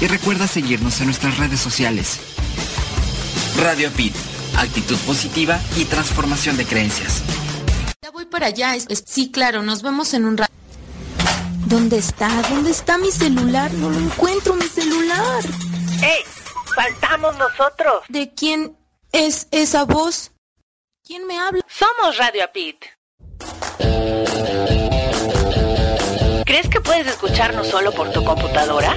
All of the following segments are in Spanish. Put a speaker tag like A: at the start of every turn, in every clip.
A: Y recuerda seguirnos en nuestras redes sociales. Radio Pit, actitud positiva y transformación de creencias.
B: Ya voy para allá. sí, claro, nos vemos en un rato. ¿Dónde está? ¿Dónde está mi celular? No lo encuentro, mi celular.
C: ¡Ey! ¡Faltamos nosotros!
B: ¿De quién es esa voz? ¿Quién me habla?
C: Somos Radio Pit. ¿Crees que puedes escucharnos solo por tu computadora?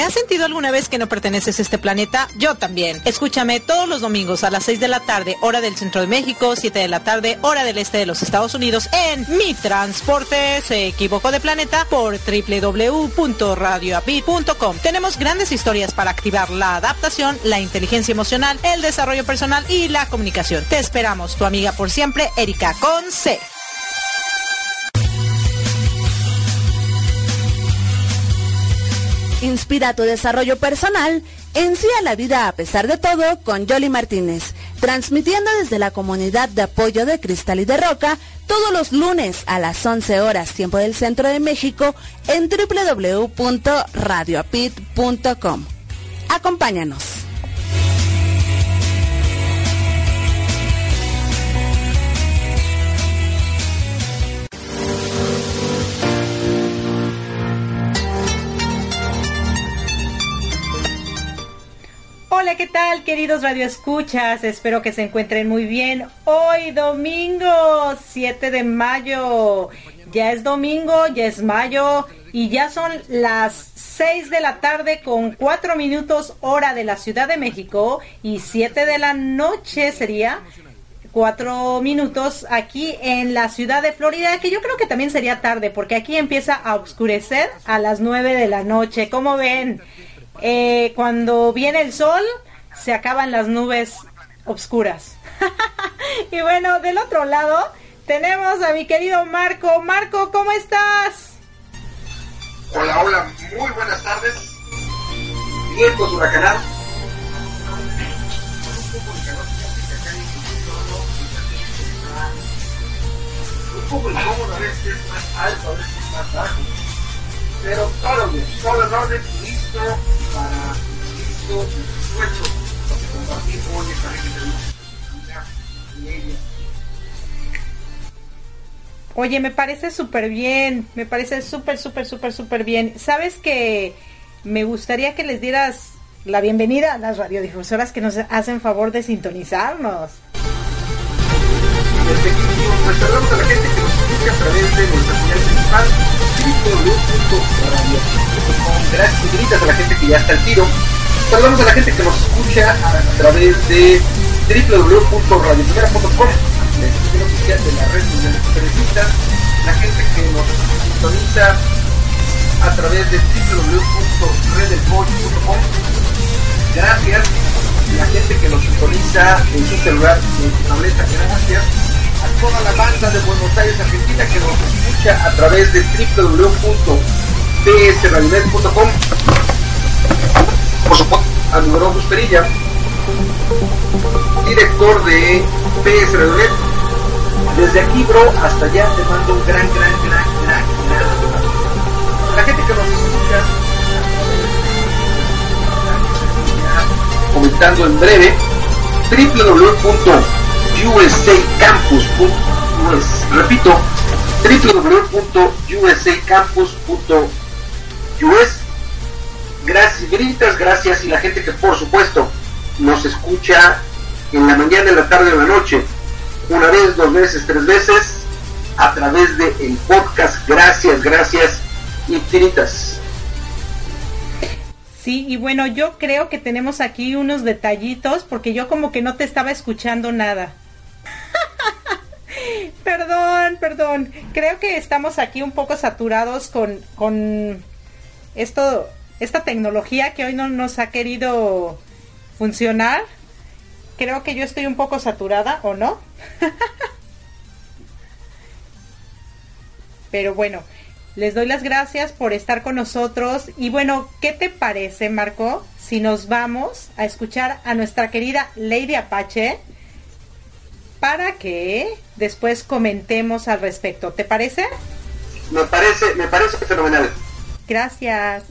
D: ¿Te has sentido alguna vez que no perteneces a este planeta? Yo también. Escúchame todos los domingos a las 6 de la tarde, hora del centro de México, 7 de la tarde, hora del este de los Estados Unidos, en Mi Transporte se equivocó de planeta por www.radioapit.com. Tenemos grandes historias para activar la adaptación, la inteligencia emocional, el desarrollo personal y la comunicación. Te esperamos, tu amiga por siempre, Erika con
E: Inspira tu desarrollo personal, ensía la vida a pesar de todo con Yoli Martínez, transmitiendo desde la comunidad de apoyo de Cristal y de Roca todos los lunes a las 11 horas tiempo del centro de México en www.radioapit.com. Acompáñanos.
D: Hola, ¿qué tal, queridos radioescuchas? Espero que se encuentren muy bien. Hoy domingo 7 de mayo. Ya es domingo, ya es mayo y ya son las 6 de la tarde con 4 minutos hora de la Ciudad de México y 7 de la noche sería 4 minutos aquí en la ciudad de Florida, que yo creo que también sería tarde porque aquí empieza a oscurecer a las 9 de la noche. ¿Cómo ven? Eh, cuando viene el sol, se acaban las nubes oscuras. y bueno, del otro lado tenemos a mi querido Marco. Marco, ¿cómo estás?
F: Hola, hola, muy buenas tardes. Vientos huracanados. Un poco incómodo, a veces es más alto, a veces es más bajo. Pero todo bien, todo en orden, listo para esto dispuesto de compartir hoy esta gente
D: Oye, me parece súper bien, me parece súper, súper, súper, súper bien. ¿Sabes que me gustaría que les dieras la bienvenida a las radiodifusoras que nos hacen favor de sintonizarnos?
F: Pues saludamos a la gente que nos escucha a través de nuestra señal principal Gracias infinitas a la gente que ya está al tiro. Saludamos a la gente que nos escucha a través de www.radioprimera.com la institución oficial de la red de periodistas, la gente que nos sintoniza a través de www.redelboy.com Gracias. La gente que nos sintoniza en su celular, en su tableta, gracias a toda la banda de Buenos Aires, Argentina, que nos escucha a través de www.bsradinet.com. Por supuesto, a Numeroso Perilla, director de PS. Desde aquí, bro, hasta allá te mando un gran, gran, gran, gran, gran. La gente que nos escucha, comentando en breve, www.usacampus.us. Repito, www.usacampus.us. Gracias, gritas, gracias y la gente que por supuesto nos escucha en la mañana, en la tarde o en la noche, una vez, dos veces, tres veces, a través de el podcast. Gracias, gracias infinitas.
G: Sí, y bueno, yo creo que tenemos aquí unos detallitos porque yo como que no te estaba escuchando nada. Perdón, perdón. Creo que estamos aquí un poco saturados con, con esto, esta tecnología que hoy no nos ha querido funcionar. Creo que yo estoy un poco saturada, ¿o no? Pero bueno, les doy las gracias por estar con nosotros. Y bueno, ¿qué te parece, Marco, si nos vamos a escuchar a nuestra querida Lady Apache para que después comentemos al respecto? ¿Te parece?
F: Me parece, me parece fenomenal.
G: Gracias.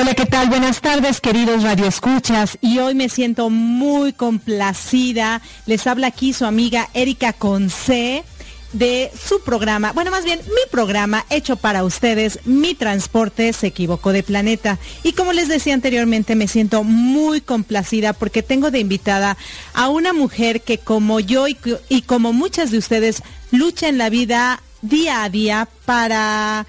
D: Hola, ¿qué tal? Buenas tardes, queridos radioescuchas. Y hoy me siento muy complacida. Les habla aquí su amiga Erika Conce de su programa, bueno, más bien mi programa hecho para ustedes, Mi Transporte se equivocó de planeta. Y como les decía anteriormente, me siento muy complacida porque tengo de invitada a una mujer que como yo y, y como muchas de ustedes lucha en la vida día a día para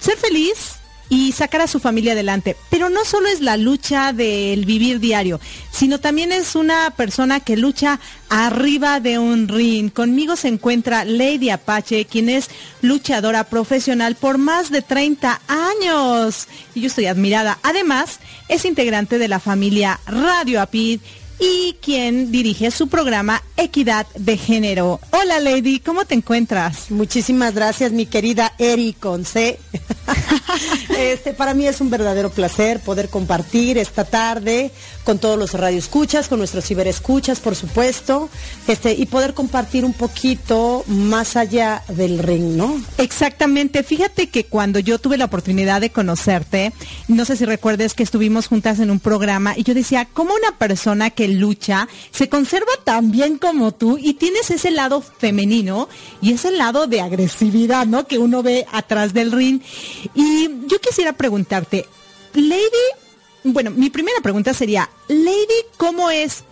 D: ser feliz, y sacar a su familia adelante. Pero no solo es la lucha del vivir diario, sino también es una persona que lucha arriba de un ring. Conmigo se encuentra Lady Apache, quien es luchadora profesional por más de 30 años. Y yo estoy admirada. Además, es integrante de la familia Radio Apid y quien dirige su programa Equidad de Género. Hola Lady, ¿cómo te encuentras?
H: Muchísimas gracias mi querida Eri con C. este, para mí es un verdadero placer poder compartir esta tarde con todos los radioescuchas, con nuestros ciberescuchas, por supuesto, este, y poder compartir un poquito más allá del ring, ¿no?
D: Exactamente. Fíjate que cuando yo tuve la oportunidad de conocerte, no sé si recuerdes que estuvimos juntas en un programa y yo decía, ¿cómo una persona que lucha se conserva tan bien como tú y tienes ese lado femenino y ese lado de agresividad, ¿no? Que uno ve atrás del ring. Y yo quisiera preguntarte, Lady, bueno, mi primera pregunta sería, Lady, ¿cómo es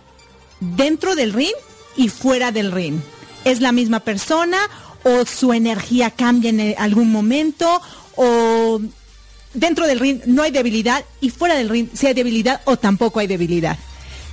D: dentro del ring y fuera del ring? ¿Es la misma persona o su energía cambia en algún momento o dentro del ring no hay debilidad y fuera del ring sí hay debilidad o tampoco hay debilidad?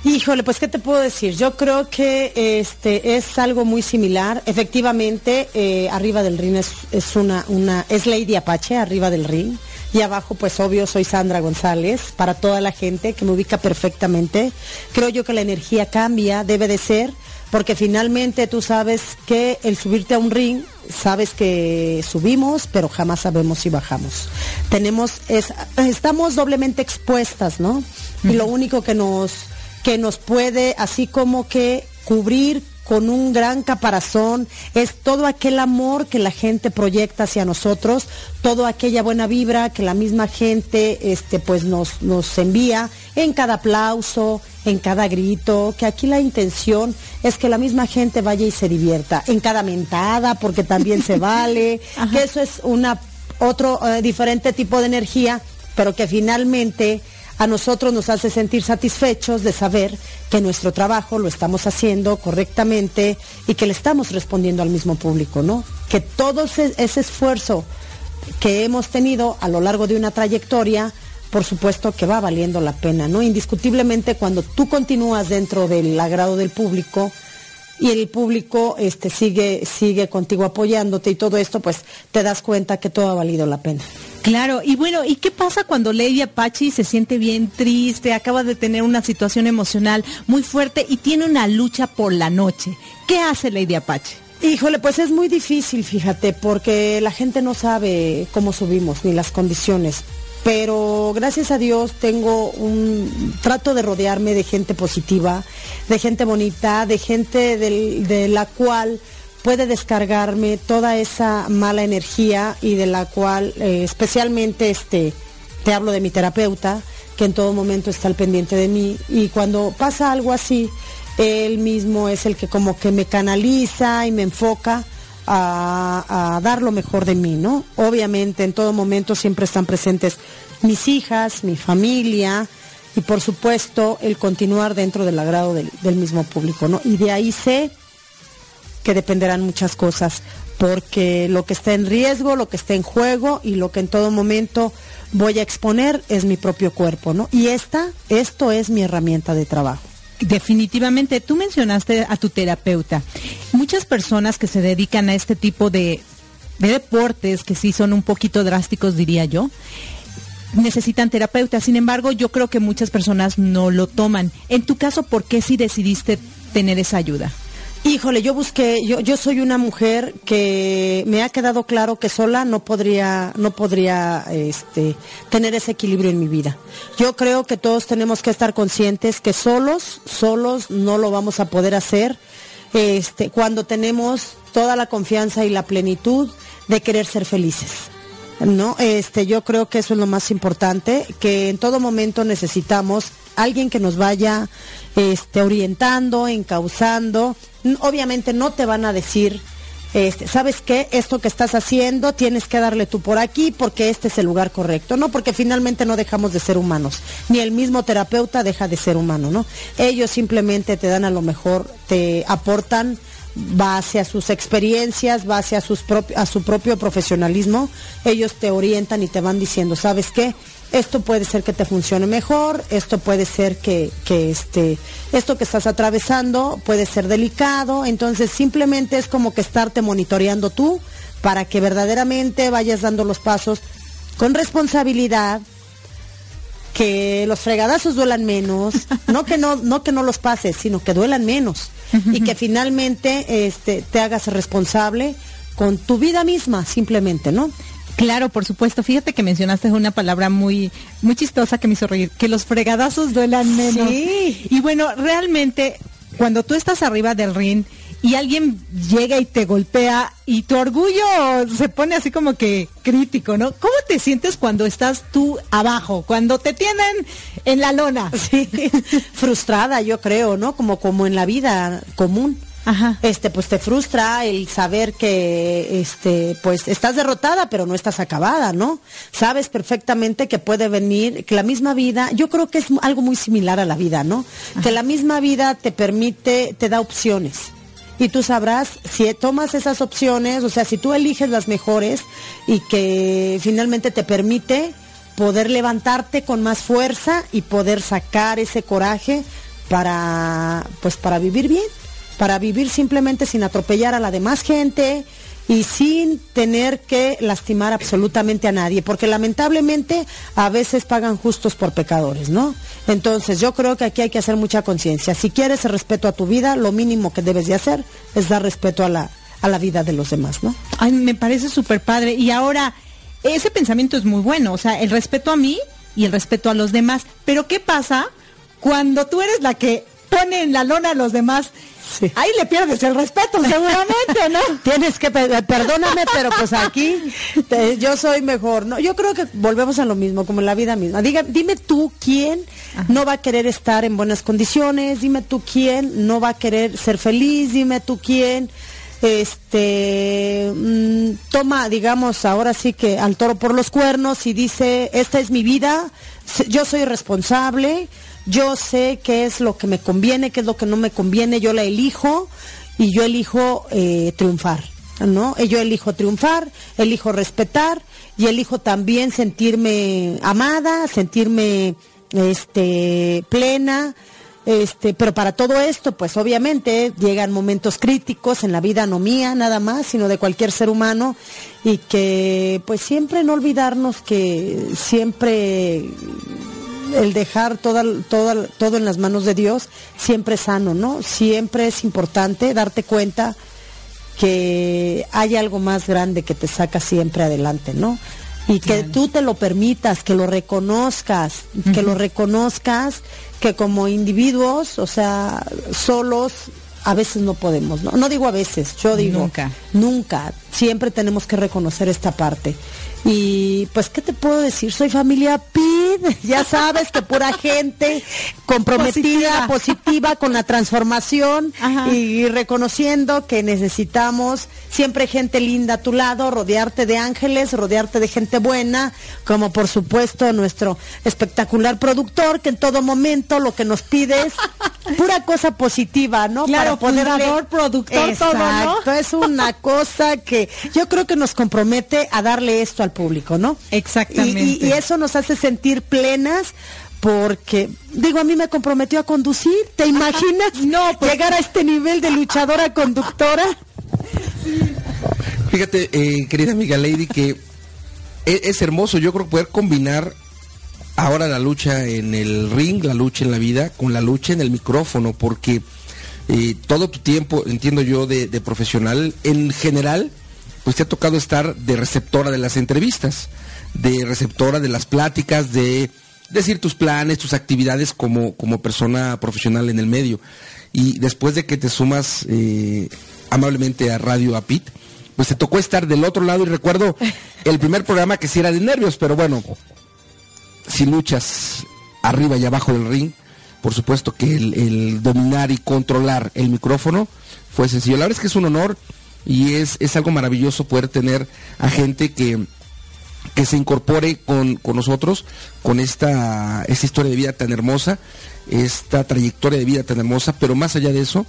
H: Híjole, pues qué te puedo decir. Yo creo que este es algo muy similar. Efectivamente, eh, arriba del ring es, una, una, es Lady Apache, arriba del ring. Y abajo, pues obvio, soy Sandra González, para toda la gente que me ubica perfectamente. Creo yo que la energía cambia, debe de ser, porque finalmente tú sabes que el subirte a un ring, sabes que subimos, pero jamás sabemos si bajamos. Tenemos, es, estamos doblemente expuestas, ¿no? Y lo único que nos que nos puede así como que cubrir con un gran caparazón, es todo aquel amor que la gente proyecta hacia nosotros, toda aquella buena vibra que la misma gente este, pues nos, nos envía en cada aplauso, en cada grito, que aquí la intención es que la misma gente vaya y se divierta, en cada mentada, porque también se vale, que eso es una otro eh, diferente tipo de energía, pero que finalmente a nosotros nos hace sentir satisfechos de saber que nuestro trabajo lo estamos haciendo correctamente y que le estamos respondiendo al mismo público, ¿no? Que todo ese, esfuerzo que hemos tenido a lo largo de una trayectoria, por supuesto que va valiendo la pena, ¿no? Indiscutiblemente cuando tú continúas dentro del agrado del público y el público este, sigue, sigue contigo apoyándote y todo esto, pues te das cuenta que todo ha valido la pena.
D: Claro, y bueno, ¿y qué pasa cuando Lady Apache se siente bien triste, acaba de tener una situación emocional muy fuerte y tiene una lucha por la noche? ¿Qué hace Lady Apache?
H: Híjole, pues es muy difícil, fíjate, porque la gente no sabe cómo subimos ni las condiciones. Pero gracias a Dios tengo un trato de rodearme de gente positiva, de gente bonita, de gente de la cual puede descargarme toda esa mala energía y de la cual eh, especialmente este te hablo de mi terapeuta que en todo momento está al pendiente de mí y cuando pasa algo así él mismo es el que como que me canaliza y me enfoca a, dar lo mejor de mí, ¿no? Obviamente en todo momento siempre están presentes mis hijas, mi familia y por supuesto el continuar dentro del agrado del, del mismo público, ¿no? Y de ahí sé que dependerán muchas cosas, porque lo que está en riesgo, lo que está en juego y lo que en todo momento voy a exponer es mi propio cuerpo, ¿no? Y esta, esto es mi herramienta de trabajo.
D: Definitivamente, tú mencionaste a tu terapeuta. Muchas personas que se dedican a este tipo de, de deportes, que sí son un poquito drásticos, diría yo, necesitan terapeuta. Sin embargo, yo creo que muchas personas no lo toman. En tu caso, ¿por qué sí decidiste tener esa ayuda?
H: Híjole, yo busqué, yo, yo soy una mujer que me ha quedado claro que sola no podría, no podría este, tener ese equilibrio en mi vida. Yo creo que todos tenemos que estar conscientes que solos, solos no lo vamos a poder hacer este, cuando tenemos toda la confianza y la plenitud de querer ser felices. ¿no? Este, yo creo que eso es lo más importante, que en todo momento necesitamos alguien que nos vaya este, orientando, encauzando. Obviamente no te van a decir, este, ¿sabes qué? Esto que estás haciendo tienes que darle tú por aquí porque este es el lugar correcto, ¿no? Porque finalmente no dejamos de ser humanos, ni el mismo terapeuta deja de ser humano, ¿no? Ellos simplemente te dan a lo mejor, te aportan base a sus experiencias, base a, sus a su propio profesionalismo, ellos te orientan y te van diciendo, ¿sabes qué? Esto puede ser que te funcione mejor, esto puede ser que, que este, esto que estás atravesando puede ser delicado, entonces simplemente es como que estarte monitoreando tú para que verdaderamente vayas dando los pasos con responsabilidad, que los fregadazos duelan menos, no que no, no que no los pases, sino que duelan menos y que finalmente este, te hagas responsable con tu vida misma, simplemente, ¿no?
D: Claro, por supuesto. Fíjate que mencionaste una palabra muy, muy chistosa que me hizo reír, que los fregadazos duelan menos. Sí. Y bueno, realmente, cuando tú estás arriba del ring y alguien llega y te golpea y tu orgullo se pone así como que crítico, ¿no? ¿Cómo te sientes cuando estás tú abajo, cuando te tienen en la lona?
H: Sí, frustrada yo creo, ¿no? Como, como en la vida común. Ajá. este pues te frustra el saber que este pues estás derrotada pero no estás acabada no sabes perfectamente que puede venir que la misma vida yo creo que es algo muy similar a la vida no que la misma vida te permite te da opciones. Y tú sabrás si tomas esas opciones o sea si tú eliges las mejores y que finalmente te permite poder levantarte con más fuerza y poder sacar ese coraje para pues para vivir bien para vivir simplemente sin atropellar a la demás gente y sin tener que lastimar absolutamente a nadie, porque lamentablemente a veces pagan justos por pecadores, ¿no? Entonces yo creo que aquí hay que hacer mucha conciencia. Si quieres el respeto a tu vida, lo mínimo que debes de hacer es dar respeto a la, a la vida de los demás, ¿no?
D: Ay, me parece súper padre. Y ahora, ese pensamiento es muy bueno, o sea, el respeto a mí y el respeto a los demás. Pero ¿qué pasa cuando tú eres la que pone en la lona a los demás? Ahí le pierdes el respeto, seguramente, ¿no?
H: Tienes que, perdóname, pero pues aquí yo soy mejor. No, yo creo que volvemos a lo mismo, como en la vida misma. Diga, dime tú quién no va a querer estar en buenas condiciones, dime tú quién no va a querer ser feliz, dime tú quién este mm, toma, digamos, ahora sí que al toro por los cuernos y dice, esta es mi vida, yo soy responsable, yo sé qué es lo que me conviene, qué es lo que no me conviene, yo la elijo y yo elijo eh, triunfar, ¿no? Yo elijo triunfar, elijo respetar y elijo también sentirme amada, sentirme este, plena Este, pero para todo esto, pues obviamente llegan momentos críticos en la vida no mía nada más, sino de cualquier ser humano y que pues siempre no olvidarnos que siempre el dejar toda, toda, todo en las manos de Dios siempre es sano, ¿no? Siempre es importante darte cuenta que hay algo más grande que te saca siempre adelante, ¿no? Y que tú te lo permitas, que lo reconozcas, que lo reconozcas, que como individuos, o sea, solos, a veces no podemos, ¿no? No digo a veces, yo digo
I: Nunca.
H: Nunca. Siempre tenemos que reconocer esta parte. Y pues, ¿qué te puedo decir? Soy familia PID, ya sabes que pura gente comprometida,
I: Positiva.
H: positiva, con la transformación
I: Ajá.
H: y reconociendo que necesitamos siempre gente linda a tu lado, rodearte de ángeles, rodearte de gente buena, como por supuesto nuestro espectacular productor, que en todo momento lo que nos pide es pura cosa positiva, ¿no?
I: Claro, fundador, productor, todo, ¿no?
H: Exacto, es una cosa que yo creo que nos compromete a darle esto al público, ¿no?
I: Exactamente.
H: Y, y- y eso nos hace sentir plenas porque, digo, a mí me comprometió a conducir, ¿te imaginas?
I: No, pues-
H: Llegar a este nivel de luchadora conductora.
J: Fíjate, eh, querida amiga Lady, que e- es, hermoso, yo creo poder combinar ahora la lucha en el ring, la lucha en la vida, con la lucha en el micrófono, porque eh, todo tu tiempo, entiendo yo, de, de profesional, en general, pues te ha tocado estar de receptora de las entrevistas, de receptora de las pláticas, de decir tus planes, tus actividades como, como persona profesional en el medio. Y después de que te sumas eh, amablemente a Radio Apit, pues te tocó estar del otro lado y recuerdo el primer programa que sí era de nervios, pero bueno, si luchas arriba y abajo del ring, por supuesto que el, el dominar y controlar el micrófono fue sencillo. La verdad es que es un honor y es, es algo maravilloso poder tener a gente que, que se incorpore con, con nosotros, con esta, esta historia de vida tan hermosa, esta trayectoria de vida tan hermosa, pero más allá de eso,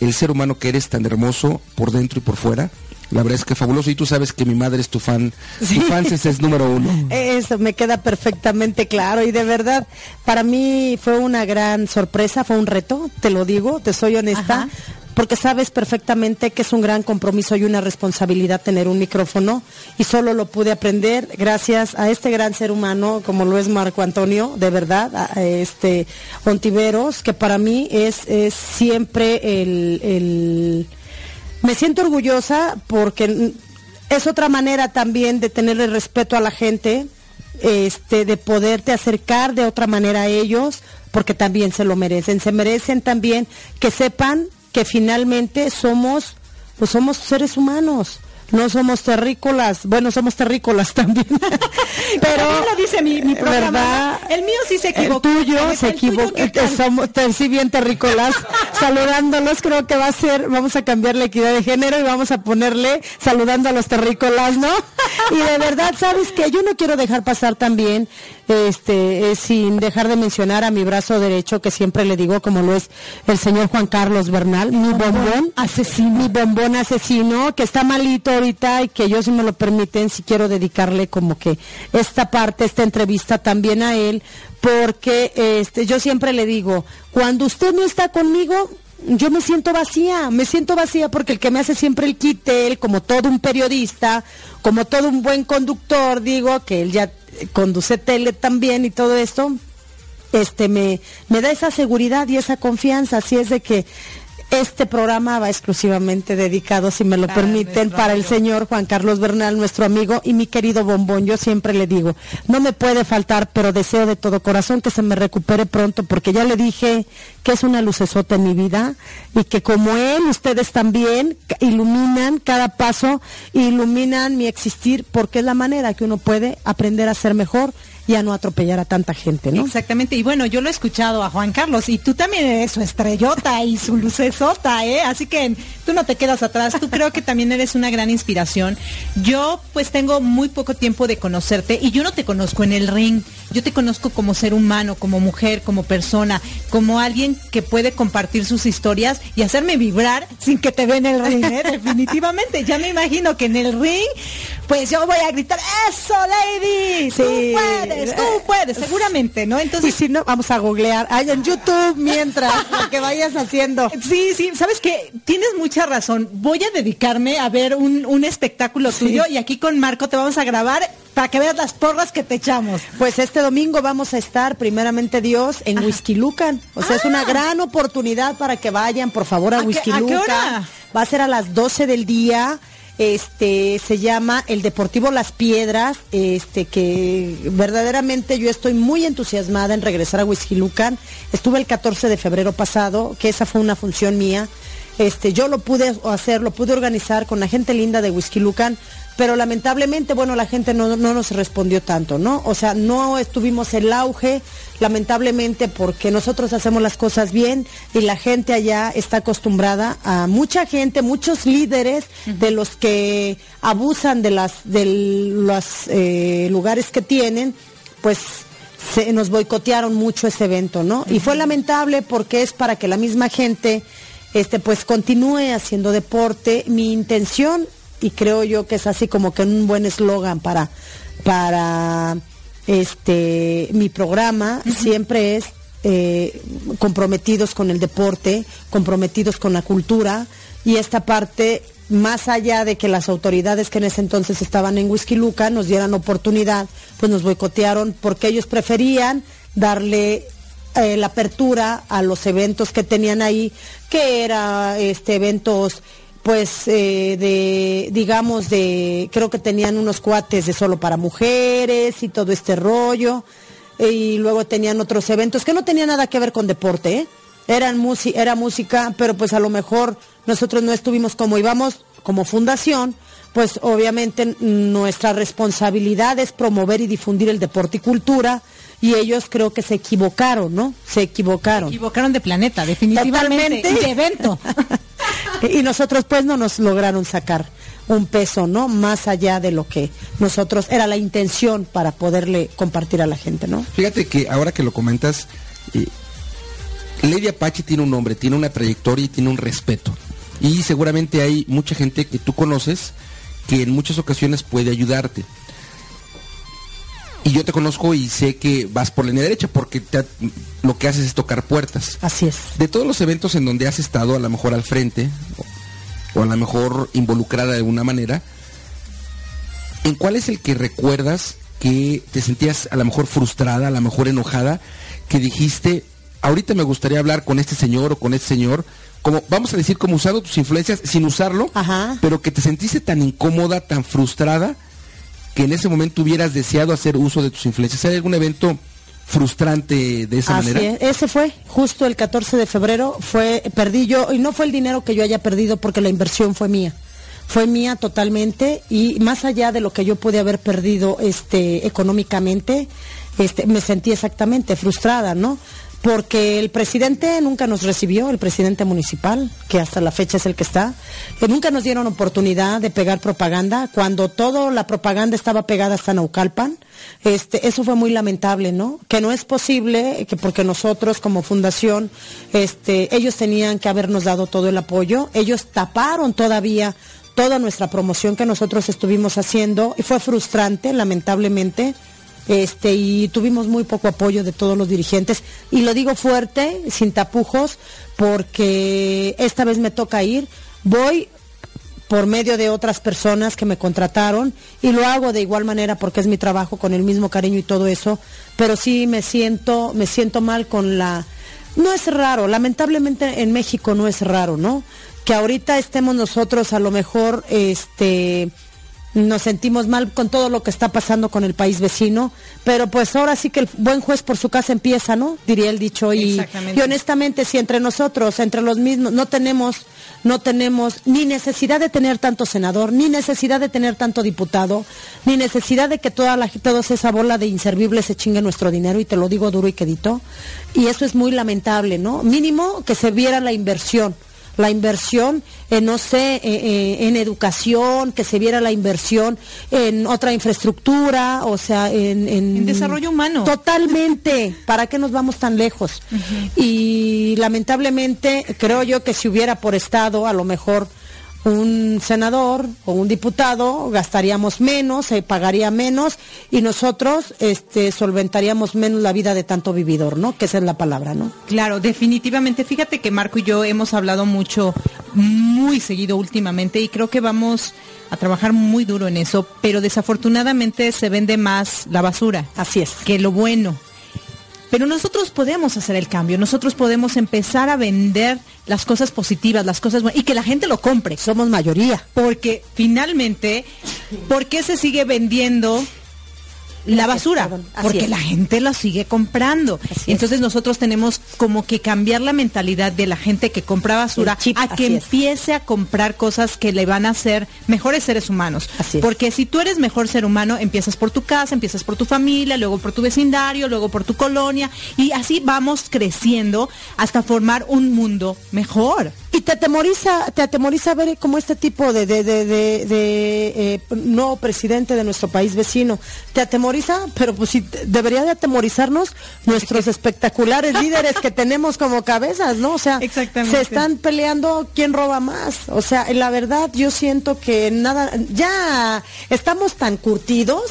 J: el ser humano que eres tan hermoso por dentro y por fuera, la verdad es que fabuloso. Y tú sabes que mi madre es tu fan, tu fan es, es número uno.
H: Eso me queda perfectamente claro y de verdad para mí fue una gran sorpresa, fue un reto, te lo digo, te soy honesta,
I: Ajá.
H: Porque sabes perfectamente que es un gran compromiso y una responsabilidad tener un micrófono y solo lo pude aprender gracias a este gran ser humano como lo es Marco Antonio, de verdad, a- este Ontiveros, que para mí es, es siempre el- el me siento orgullosa porque es otra manera también de tenerle respeto a la gente, este, de poderte acercar de otra manera a ellos, porque también se lo merecen. Se merecen también que sepan que finalmente somos, pues somos seres humanos. No somos terrícolas, bueno, somos terrícolas también. Pero
I: También lo dice mi, mi programa.
H: ¿verdad?
I: El mío sí se equivocó.
H: El tuyo
I: El
H: se equivocó. Somos sí, bien terrícolas. Saludándolos, creo que va a ser, vamos a cambiar la equidad de género y vamos a ponerle saludando a los terrícolas, ¿no? Y de verdad, ¿sabes que Yo no quiero dejar pasar también, este, eh, sin dejar de mencionar a mi brazo derecho, que siempre le digo, como lo es el señor Juan Carlos Bernal, mi bombón asesino, mi bombón asesino, que está malito ahorita y que si me lo permiten, si quiero dedicarle como que esta parte, esta entrevista también a él, porque este, yo siempre le digo, cuando usted no está conmigo, yo me siento vacía, me siento vacía porque el que me hace siempre el quite, él como todo un periodista, como todo un buen conductor, digo, que él ya conduce tele también y todo esto, este me, me da esa seguridad y esa confianza, así es de que este programa va exclusivamente dedicado, si me lo
I: Para
H: permiten, para el señor Juan Carlos Bernal, nuestro amigo y mi querido bombón. Yo siempre le digo, no me puede faltar, pero deseo de todo corazón que se me recupere pronto, porque ya le dije que es una lucesota en mi vida y que como él, ustedes también iluminan cada paso, iluminan mi existir, porque es la manera que uno puede aprender a ser mejor y a no atropellar a tanta gente, ¿no?
I: Exactamente, y bueno, yo lo he escuchado a Juan Carlos y tú también eres su estrellota y su lucesota, ¿eh? Así que tú no te quedas atrás, tú creo que también eres una gran inspiración. Yo pues tengo muy poco tiempo de conocerte y yo no te conozco en el ring, yo te conozco como ser humano, como mujer, como persona, como alguien que puede compartir sus historias y hacerme vibrar sin que te vean el ring, ¿eh? definitivamente. Ya me imagino que en el ring, pues yo voy a gritar, eso, lady, tú puedes, tú puedes, seguramente, ¿no? Entonces,
H: y si no, vamos a googlear, hay en YouTube mientras lo que vayas haciendo.
I: Sí, sí, sabes que tienes mucha razón. Voy a dedicarme a ver un, un espectáculo tuyo y aquí con Marco te vamos a grabar para que veas las porras que te echamos.
H: Pues este domingo vamos a estar, primeramente Dios, en Whisky Lucan. O sea, es una
I: Ah.
H: gran oportunidad para que vayan, por favor, a,
I: ¿A
H: Whisky
I: a qué
H: Lucan.
I: hora?
H: Va a ser a las 12 del día. Este se llama el Deportivo Las Piedras, este que verdaderamente yo estoy muy entusiasmada en regresar a Whisky Lucan. Estuve el 14 de febrero pasado, que esa fue una función mía. Este, yo lo pude hacer, lo pude organizar con la gente linda de Whisky Lucan, pero lamentablemente, bueno, la gente no, no nos respondió tanto, ¿no? O sea, no estuvimos el auge, lamentablemente, porque nosotros hacemos las cosas bien y la gente allá está acostumbrada a mucha gente, muchos líderes de los que abusan de las de los eh, lugares que tienen, pues se nos boicotearon mucho ese evento, ¿no? Y fue lamentable porque es para que la misma gente este pues continúe haciendo deporte. Mi intención y creo yo que es así como que un buen eslogan para para este mi programa siempre es eh, comprometidos con el deporte, comprometidos con la cultura y esta parte más allá de que las autoridades que en ese entonces estaban en Whisky Luca nos dieran oportunidad, pues nos boicotearon porque ellos preferían darle eh, la apertura a los eventos que tenían ahí, que era este eventos pues eh, de digamos de creo que tenían unos cuates de solo para mujeres y todo este rollo eh, y luego tenían otros eventos que no tenían nada que ver con deporte, ¿eh? era música, pero pues a lo mejor nosotros no estuvimos como íbamos como fundación, pues obviamente nuestra responsabilidad es promover y difundir el deporte y cultura y ellos creo que se equivocaron, ¿no? Se equivocaron.
I: Se equivocaron de planeta, definitivamente.
H: Totalmente.
I: De evento.
H: y nosotros pues no nos lograron sacar un peso, ¿no? Más allá de lo que nosotros era la intención para poderle compartir a la gente, ¿no?
J: Fíjate que ahora que lo comentas, eh, Lady Apache tiene un nombre, tiene una trayectoria y tiene un respeto. Y seguramente hay mucha gente que tú conoces que en muchas ocasiones puede ayudarte. Y yo te conozco y sé que vas por la línea derecha porque te- lo que haces es tocar puertas.
H: Así es.
J: De todos los eventos en donde has estado, a lo mejor al frente, o, a lo mejor involucrada de alguna manera, ¿en cuál es el que recuerdas que te sentías a lo mejor frustrada, a lo mejor enojada, que dijiste, ahorita me gustaría hablar con este señor o con este señor, como vamos a decir, como usando tus influencias sin usarlo, pero que te sentiste tan incómoda, tan frustrada, que en ese momento hubieras deseado hacer uso de tus influencias? ¿Hay algún evento frustrante de esa
H: Así
J: manera?
H: es, ese fue, justo el 14 de febrero, fue, perdí yo, y no fue el dinero que yo haya perdido porque la inversión fue mía. Fue mía totalmente y más allá de lo que yo pude haber perdido este económicamente, este me sentí exactamente frustrada, ¿no? Porque el presidente nunca nos recibió, el presidente municipal, que hasta la fecha es el que está, que nunca nos dieron oportunidad de pegar propaganda, cuando toda la propaganda estaba pegada hasta Naucalpan, este, eso fue muy lamentable, ¿no? Que no es posible, que porque nosotros como fundación, este, ellos tenían que habernos dado todo el apoyo, ellos taparon todavía toda nuestra promoción que nosotros estuvimos haciendo y fue frustrante, lamentablemente. Este, y tuvimos muy poco apoyo de todos los dirigentes. Y lo digo fuerte, sin tapujos, porque esta vez me toca ir. Voy por medio de otras personas que me contrataron y lo hago de igual manera porque es mi trabajo con el mismo cariño y todo eso, pero sí me siento me siento mal con la no es raro, lamentablemente en México no es raro, ¿no? Que ahorita estemos nosotros a lo mejor este nos sentimos mal con todo lo que está pasando con el país vecino, pero pues ahora sí que el buen juez por su casa empieza, ¿no? Diría el dicho y, y honestamente si entre nosotros, entre los mismos, no tenemos, no tenemos ni necesidad de tener tanto senador, ni necesidad de tener tanto diputado, ni necesidad de que toda la, toda esa bola de inservibles se chingue nuestro dinero, y te lo digo duro y quedito, y eso es muy lamentable, ¿no? Mínimo que se viera la inversión la inversión en, no sé, eh, eh, en educación, que se viera la inversión en otra infraestructura, o sea, en...
D: En desarrollo humano.
H: Totalmente. ¿Para qué nos vamos tan lejos? Y lamentablemente creo yo que si hubiera por Estado, a lo mejor un senador o un diputado gastaríamos menos, se pagaría menos y nosotros este, solventaríamos menos la vida de tanto vividor, ¿no? Que esa es la palabra, ¿no?
D: Claro, definitivamente. Fíjate que Marco y yo hemos hablado mucho, muy seguido últimamente y creo que vamos a trabajar muy duro en eso, pero desafortunadamente se vende más la basura.
H: Así es.
D: Que lo bueno. Pero nosotros podemos hacer el cambio, nosotros podemos empezar a vender las cosas positivas, las cosas buenas, y que la gente lo compre.
H: Somos mayoría.
D: Porque finalmente, ¿por qué se sigue vendiendo la basura, porque la gente la sigue comprando. Entonces nosotros tenemos como que cambiar la mentalidad de la gente que compra basura a que empiece a comprar cosas que le van a hacer mejores seres humanos. porque si tú eres mejor ser humano, empiezas por tu casa, empiezas por tu familia, luego por tu vecindario, luego por tu colonia y así vamos creciendo hasta formar un mundo mejor.
H: Y te atemoriza, te atemoriza ver como este tipo de, de, de, de, eh, no presidente de nuestro país vecino, te atemoriza, pero pues sí, debería de atemorizarnos nuestros espectaculares líderes que tenemos como cabezas, ¿no? O sea, se están peleando quién roba más. O sea, la verdad yo siento que nada, ya estamos tan curtidos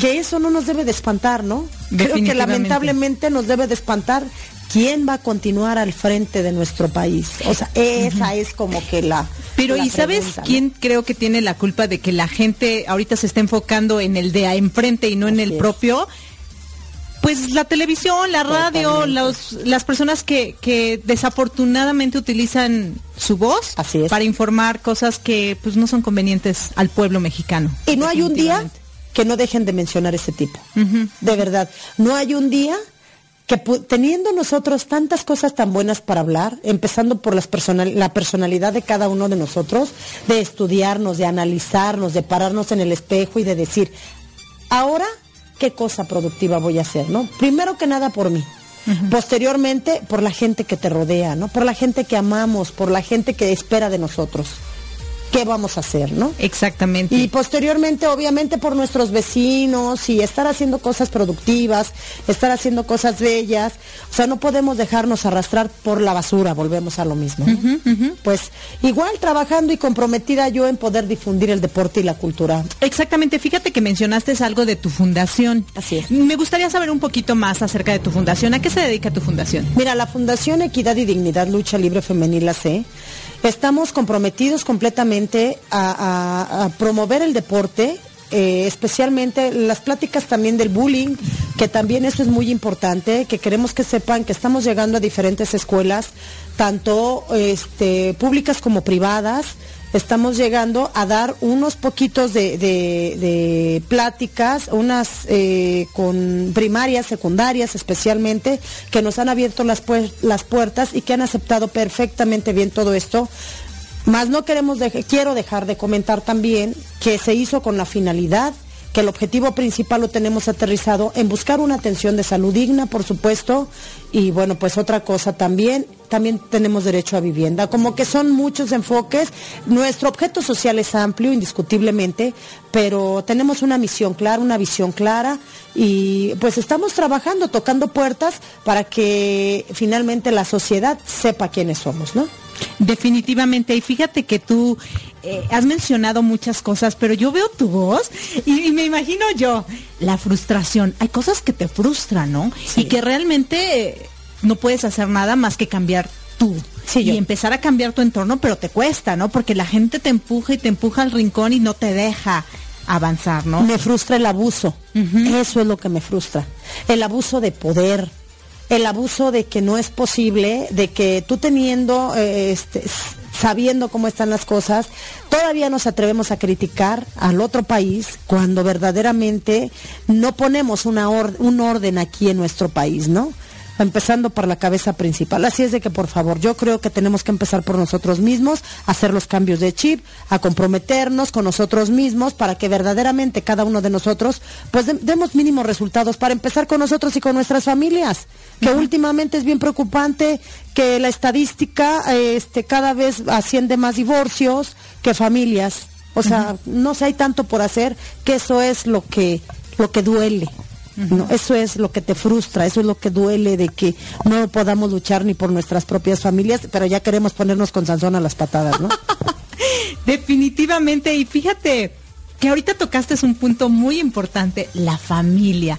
H: que eso no nos debe de espantar, ¿no? Creo que lamentablemente nos debe de espantar ¿quién va a continuar al frente de nuestro país? O sea, esa es como que la...
D: Pero ¿y sabes quién creo que tiene la culpa de que la gente ahorita se está enfocando en el de enfrente y no en el propio? Pues la televisión, la radio, las personas que, que, desafortunadamente utilizan su voz para informar cosas que pues no son convenientes al pueblo mexicano.
H: Y no hay un día que no dejen de mencionar ese tipo. De verdad, no hay un día que teniendo nosotros tantas cosas tan buenas para hablar, empezando por las la personalidad de cada uno de nosotros, de estudiarnos, de analizarnos, de pararnos en el espejo y de decir, ahora, ¿qué cosa productiva voy a hacer? ¿no? Primero que nada por mí. Posteriormente, por la gente que te rodea, ¿no? Por la gente que amamos, por la gente que espera de nosotros qué vamos a hacer, ¿no?
D: Exactamente.
H: Y posteriormente, obviamente, por nuestros vecinos y estar haciendo cosas productivas, estar haciendo cosas bellas. O sea, no podemos dejarnos arrastrar por la basura, volvemos a lo mismo. Pues igual trabajando y comprometida yo en poder difundir el deporte y la cultura.
D: Exactamente, fíjate que mencionaste algo de tu fundación.
H: Así es.
D: Me gustaría saber un poquito más acerca de tu fundación. ¿A qué se dedica tu fundación?
H: Mira, la Fundación Equidad y Dignidad Lucha Libre Femenil AC Estamos comprometidos completamente a, promover el deporte, eh, especialmente las pláticas también del bullying, que también eso es muy importante, que queremos que sepan que estamos llegando a diferentes escuelas, tanto este, públicas como privadas, estamos llegando a dar unos poquitos de, pláticas, unas eh, con primarias, secundarias especialmente, que nos han abierto las, las puertas y que han aceptado perfectamente bien todo esto. Más no queremos, quiero dejar de comentar también que se hizo con la finalidad que el objetivo principal lo tenemos aterrizado en buscar una atención de salud digna, por supuesto, y bueno, pues otra cosa también, también tenemos derecho a vivienda. Como que son muchos enfoques, nuestro objeto social es amplio, indiscutiblemente, pero tenemos una misión clara, una visión clara, y pues estamos trabajando, tocando puertas para que finalmente la sociedad sepa quiénes somos, ¿no?
D: Definitivamente, y fíjate que tú eh, has mencionado muchas cosas, pero yo veo tu voz y, me imagino yo la frustración. Hay cosas que te frustran, ¿no? Y que realmente no puedes hacer nada más que cambiar tú. y empezar a cambiar tu entorno, pero te cuesta, ¿no? Porque la gente te empuja y te empuja al rincón y no te deja avanzar, ¿no?
H: Me frustra el abuso. Eso es lo que me frustra. El abuso de poder, el abuso de que no es posible, de que tú teniendo, eh, este, sabiendo cómo están las cosas, todavía nos atrevemos a criticar al otro país cuando verdaderamente no ponemos una un orden aquí en nuestro país, ¿no? Empezando por la cabeza principal. Así es de que por favor, yo creo que tenemos que empezar por nosotros mismos, hacer los cambios de chip, a comprometernos con nosotros mismos para que verdaderamente cada uno de nosotros pues demos mínimos resultados para empezar con nosotros y con nuestras familias, que últimamente es bien preocupante que la estadística este cada vez asciende más divorcios que familias. O sea, no sé, hay tanto por hacer que eso es lo que lo que duele. No, eso es lo que te frustra, eso es lo que duele de que no podamos luchar ni por nuestras propias familias, pero ya queremos ponernos con Sansón a las patadas, ¿no?
I: Definitivamente, y fíjate, que ahorita tocaste es un punto muy importante, la familia.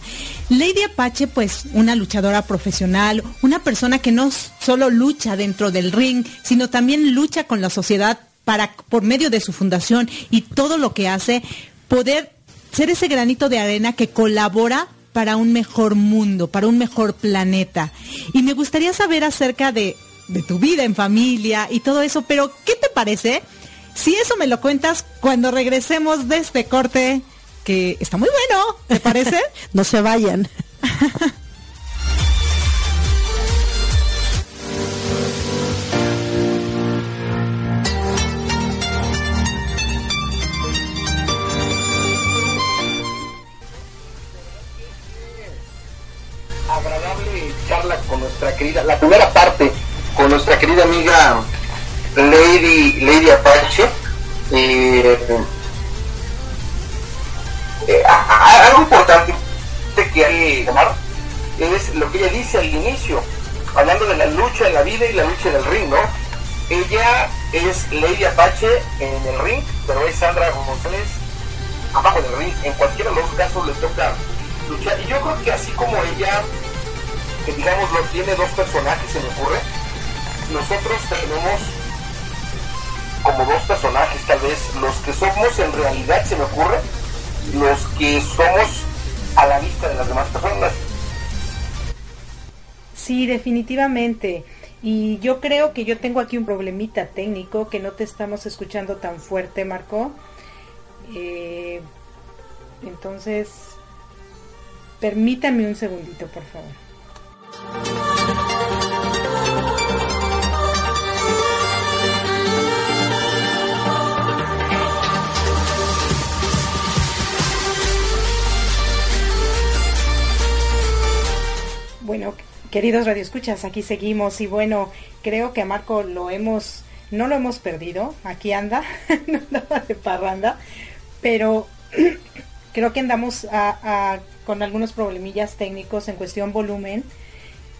I: Lady Apache, pues una luchadora profesional, una persona que no solo lucha dentro del ring, sino también lucha con la sociedad para, por medio de su fundación y todo lo que hace, poder ser ese granito de arena que colabora para un mejor mundo, para un mejor planeta. Y me gustaría saber acerca de, de tu vida en familia y todo eso, pero ¿qué te parece? Si eso me lo cuentas cuando regresemos de este corte, que está muy bueno, ¿te parece?
H: no se vayan.
F: querida, la primera parte con nuestra querida amiga Lady, Lady Apache. Eh, eh, algo importante que hay que es lo que ella dice al inicio, hablando de la lucha en la vida y la lucha en el ring, ¿no? Ella es Lady Apache en el ring, pero es Sandra González abajo del ring. En cualquiera de los casos le toca luchar. Y yo creo que así como ella que digamos tiene dos personajes, se me ocurre. Nosotros tenemos como dos personajes, tal vez, los que somos en realidad, se me ocurre, los que somos a la vista de las demás personas.
D: Sí, definitivamente. Y yo creo que yo tengo aquí un problemita técnico, que no te estamos escuchando tan fuerte, Marco. Eh, entonces, permítame un segundito, por favor. Bueno, queridos radioescuchas, aquí seguimos y bueno, creo que a Marco lo hemos, no lo hemos perdido, aquí anda, no andaba de parranda, pero creo que andamos con algunos problemillas técnicos en cuestión volumen